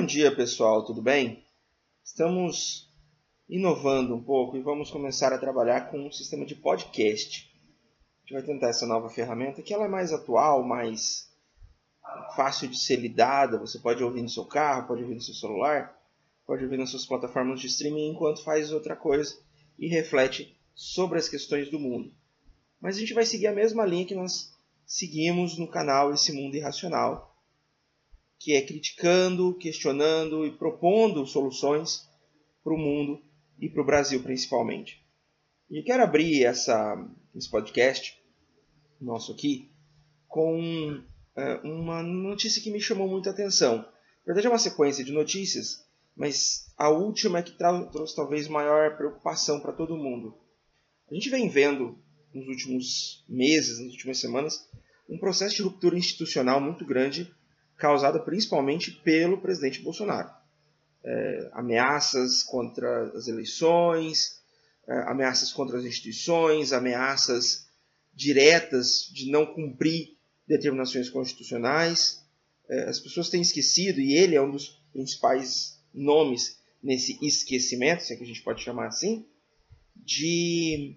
Bom dia, pessoal, tudo bem? Estamos inovando um pouco e vamos começar a trabalhar com um sistema de podcast. A gente vai tentar essa nova ferramenta que ela é mais atual, mais fácil de ser lidada. Você pode ouvir no seu carro, pode ouvir no seu celular, pode ouvir nas suas plataformas de streaming enquanto faz outra coisa e reflete sobre as questões do mundo. Mas a gente vai seguir a mesma linha que nós seguimos no canal Esse Mundo Irracional, que é criticando, questionando e propondo soluções para o mundo e para o Brasil principalmente. E quero abrir essa, esse podcast nosso aqui com é, uma notícia que me chamou muita atenção. Na verdade é uma sequência de notícias, mas a última é que trouxe talvez maior preocupação para todo mundo. A gente vem vendo nos últimos meses, nas últimas semanas, um processo de ruptura institucional muito grande causada principalmente pelo presidente Bolsonaro. É, ameaças contra as eleições, é, ameaças contra as instituições, ameaças diretas de não cumprir determinações constitucionais. É, as pessoas têm esquecido, e ele é um dos principais nomes nesse esquecimento, se é que a gente pode chamar assim, de,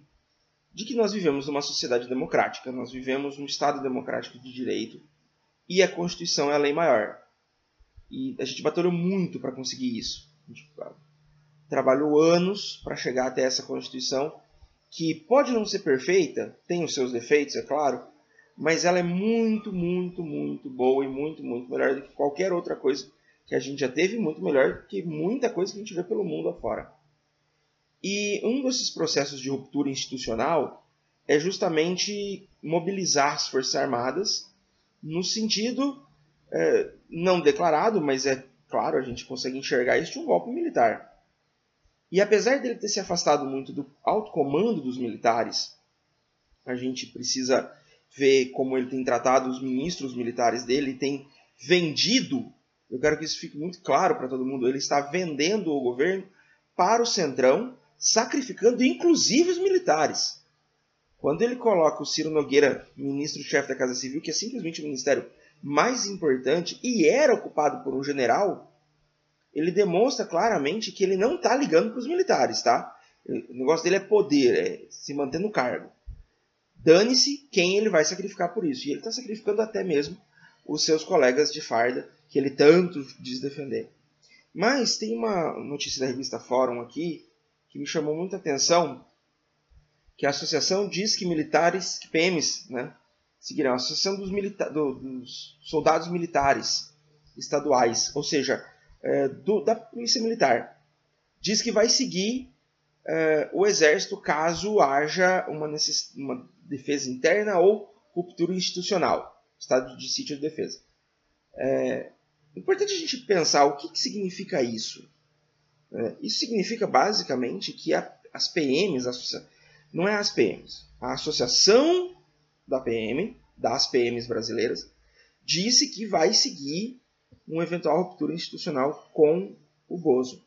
de que nós vivemos numa sociedade democrática, nós vivemos num Estado democrático de direito, e a Constituição é a lei maior. E a gente batalhou muito para conseguir isso. A gente trabalhou anos para chegar até essa Constituição, que pode não ser perfeita, tem os seus defeitos, é claro, mas ela é muito, muito, muito boa e muito, muito melhor do que qualquer outra coisa que a gente já teve, muito melhor que muita coisa que a gente vê pelo mundo afora. E um desses processos de ruptura institucional é justamente mobilizar as Forças Armadas no sentido é, não declarado, mas é claro, a gente consegue enxergar isso de um golpe militar. E apesar dele ter se afastado muito do alto comando dos militares, a gente precisa ver como ele tem tratado os ministros militares dele, tem vendido, eu quero que isso fique muito claro para todo mundo, ele está vendendo o governo para o Centrão, sacrificando inclusive os militares. Quando ele coloca o Ciro Nogueira, ministro-chefe da Casa Civil, que é simplesmente o ministério mais importante e era ocupado por um general, ele demonstra claramente que ele não está ligando para os militares, tá? O negócio dele é poder, é se manter no cargo. Dane-se quem ele vai sacrificar por isso. E ele está sacrificando até mesmo os seus colegas de farda, que ele tanto diz defender. Mas tem uma notícia da revista Fórum aqui que me chamou muita atenção, que a associação diz que militares, que PMs, né, seguirão a associação dos, milita do, dos soldados militares estaduais, ou seja, é, do, da polícia militar, diz que vai seguir é, o exército caso haja uma, uma, defesa interna ou ruptura institucional, estado de sítio de defesa. É importante a gente pensar o que, que significa isso. É, isso significa basicamente que a, as PMs, a não é as PMs. A Associação da PM, das PMs brasileiras, disse que vai seguir uma eventual ruptura institucional com o Bozo.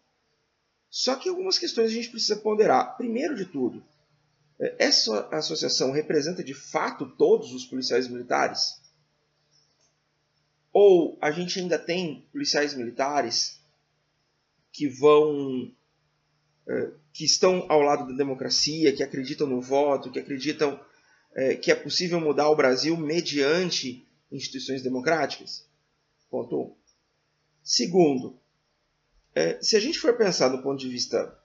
Só que algumas questões a gente precisa ponderar. Primeiro de tudo, essa associação representa de fato todos os policiais militares? Ou a gente ainda tem policiais militares que vão é, que estão ao lado da democracia, que acreditam no voto, que acreditam é, que é possível mudar o Brasil mediante instituições democráticas? Ponto 1. Um. Segundo, é, se a gente for pensar do ponto de vista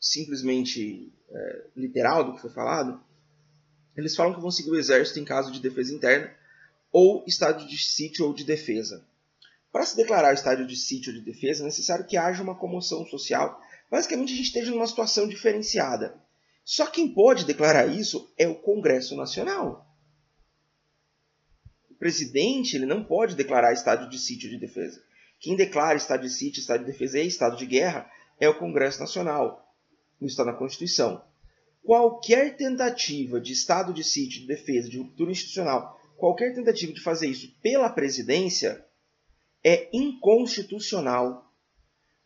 simplesmente é, literal do que foi falado, eles falam que vão seguir o exército em caso de defesa interna ou estado de sítio ou de defesa. Para se declarar estado de sítio ou de defesa, é necessário que haja uma comoção social Basicamente, a gente esteja numa situação diferenciada. Só quem pode declarar isso é o Congresso Nacional. O presidente ele não pode declarar estado de sítio de defesa. Quem declara estado de sítio, estado de defesa e estado de guerra é o Congresso Nacional. Isso está na Constituição. Qualquer tentativa de estado de sítio, de defesa, de ruptura institucional, qualquer tentativa de fazer isso pela presidência é inconstitucional.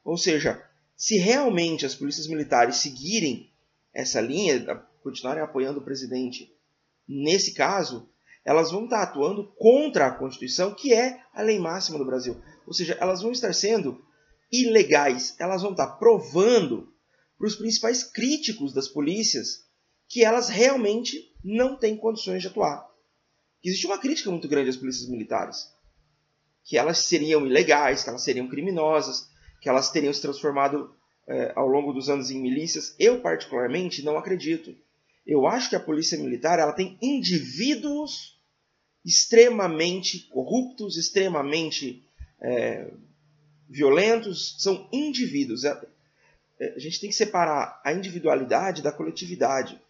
Ou seja, se realmente as polícias militares seguirem essa linha, continuarem apoiando o presidente nesse caso, elas vão estar atuando contra a Constituição, que é a lei máxima do Brasil. Ou seja, elas vão estar sendo ilegais, elas vão estar provando para os principais críticos das polícias que elas realmente não têm condições de atuar. Existe uma crítica muito grande às polícias militares, que elas seriam ilegais, que elas seriam criminosas, que elas teriam se transformado é, ao longo dos anos em milícias. Eu particularmente não acredito. Eu acho que a polícia militar ela tem indivíduos extremamente corruptos, extremamente é, violentos, são indivíduos. É, é, a gente tem que separar a individualidade da coletividade.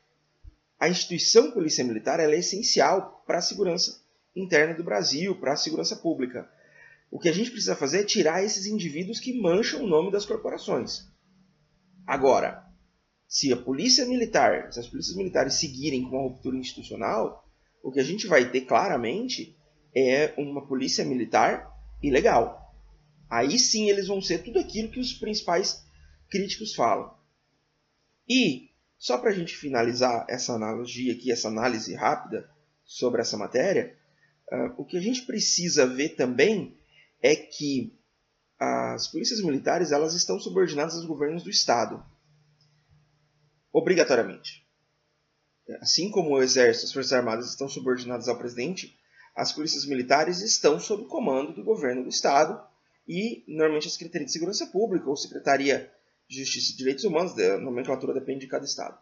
A instituição polícia militar é essencial para a segurança interna do Brasil, para a segurança pública. O que a gente precisa fazer é tirar esses indivíduos que mancham o nome das corporações. Agora, se a polícia militar, se as polícias militares seguirem com a ruptura institucional, o que a gente vai ter claramente é uma polícia militar ilegal. Aí sim eles vão ser tudo aquilo que os principais críticos falam. E, só para a gente finalizar essa analogia aqui, essa análise rápida sobre essa matéria, uh, o que a gente precisa ver também é que as polícias militares elas estão subordinadas aos governos do Estado. Obrigatoriamente. Assim como o Exército as Forças Armadas estão subordinadas ao presidente, as polícias militares estão sob comando do governo do Estado e, normalmente, a Secretaria de Segurança Pública ou Secretaria de Justiça e Direitos Humanos, a nomenclatura depende de cada Estado.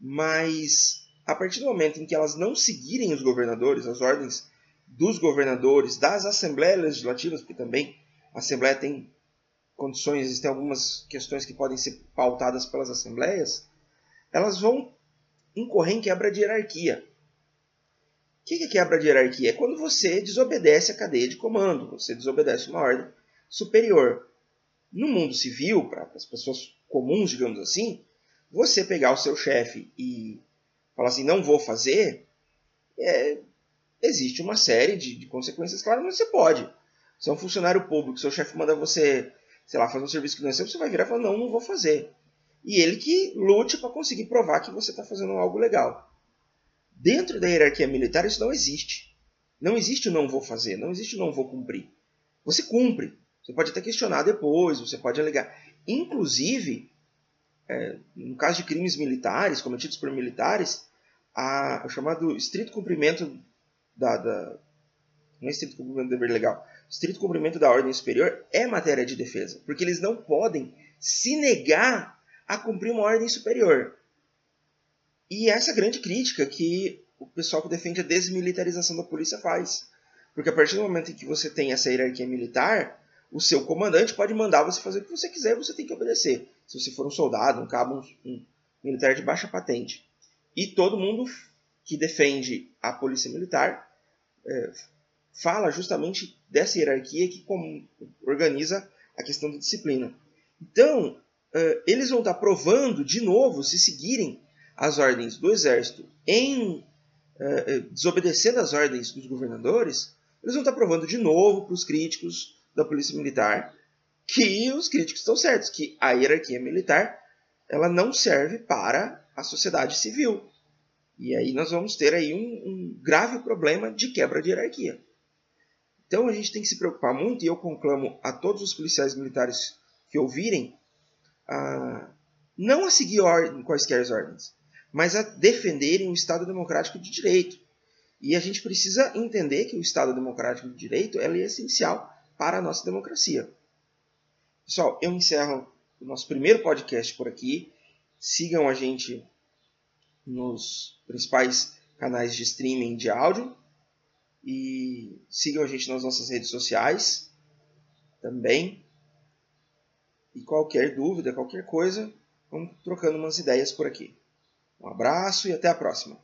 Mas, a partir do momento em que elas não seguirem os governadores, as ordens dos governadores, das assembleias legislativas, porque também a Assembleia tem condições, existem algumas questões que podem ser pautadas pelas assembleias, elas vão incorrer em quebra de hierarquia. O que é quebra de hierarquia? É quando você desobedece a cadeia de comando, você desobedece uma ordem superior. No mundo civil, para as pessoas comuns, digamos assim, você pegar o seu chefe e falar assim, não vou fazer, é, existe uma série de, de consequências, claro, mas você pode. Se é um funcionário público, seu chefe manda você, sei lá, fazer um serviço que não é seu, você vai virar e falar, não, não vou fazer. E ele que lute para conseguir provar que você está fazendo algo legal. Dentro da hierarquia militar isso não existe. Não existe o não vou fazer, não existe o não vou cumprir. Você cumpre. Você pode até questionar depois, você pode alegar. Inclusive, é, no caso de crimes militares cometidos por militares, a, o chamado estrito cumprimento da, da não é estrito cumprimento do dever legal, estrito cumprimento da ordem superior é matéria de defesa, porque eles não podem se negar a cumprir uma ordem superior. E essa grande crítica que o pessoal que defende a desmilitarização da polícia faz. Porque a partir do momento em que você tem essa hierarquia militar, o seu comandante pode mandar você fazer o que você quiser, você tem que obedecer. Se você for um soldado, um cabo, um, um militar de baixa patente. E todo mundo que defende a polícia militar é, fala justamente dessa hierarquia que organiza a questão da disciplina. Então, é, eles vão estar provando de novo, se seguirem as ordens do exército em é, é desobedecendo as ordens dos governadores, eles vão estar provando de novo para os críticos da polícia militar que os críticos estão certos, que a hierarquia militar ela não serve para a sociedade civil. E aí nós vamos ter aí um, um grave problema de quebra de hierarquia. Então a gente tem que se preocupar muito, e eu conclamo a todos os policiais militares que ouvirem, a, não a seguir ordem, quaisquer ordens, mas a defenderem o Estado Democrático de Direito. E a gente precisa entender que o Estado Democrático de Direito é essencial para a nossa democracia. Pessoal, eu encerro o nosso primeiro podcast por aqui. Sigam a gente nos principais canais de streaming de áudio. E sigam a gente nas nossas redes sociais também. E qualquer dúvida, qualquer coisa, vamos trocando umas ideias por aqui. Um abraço e até a próxima.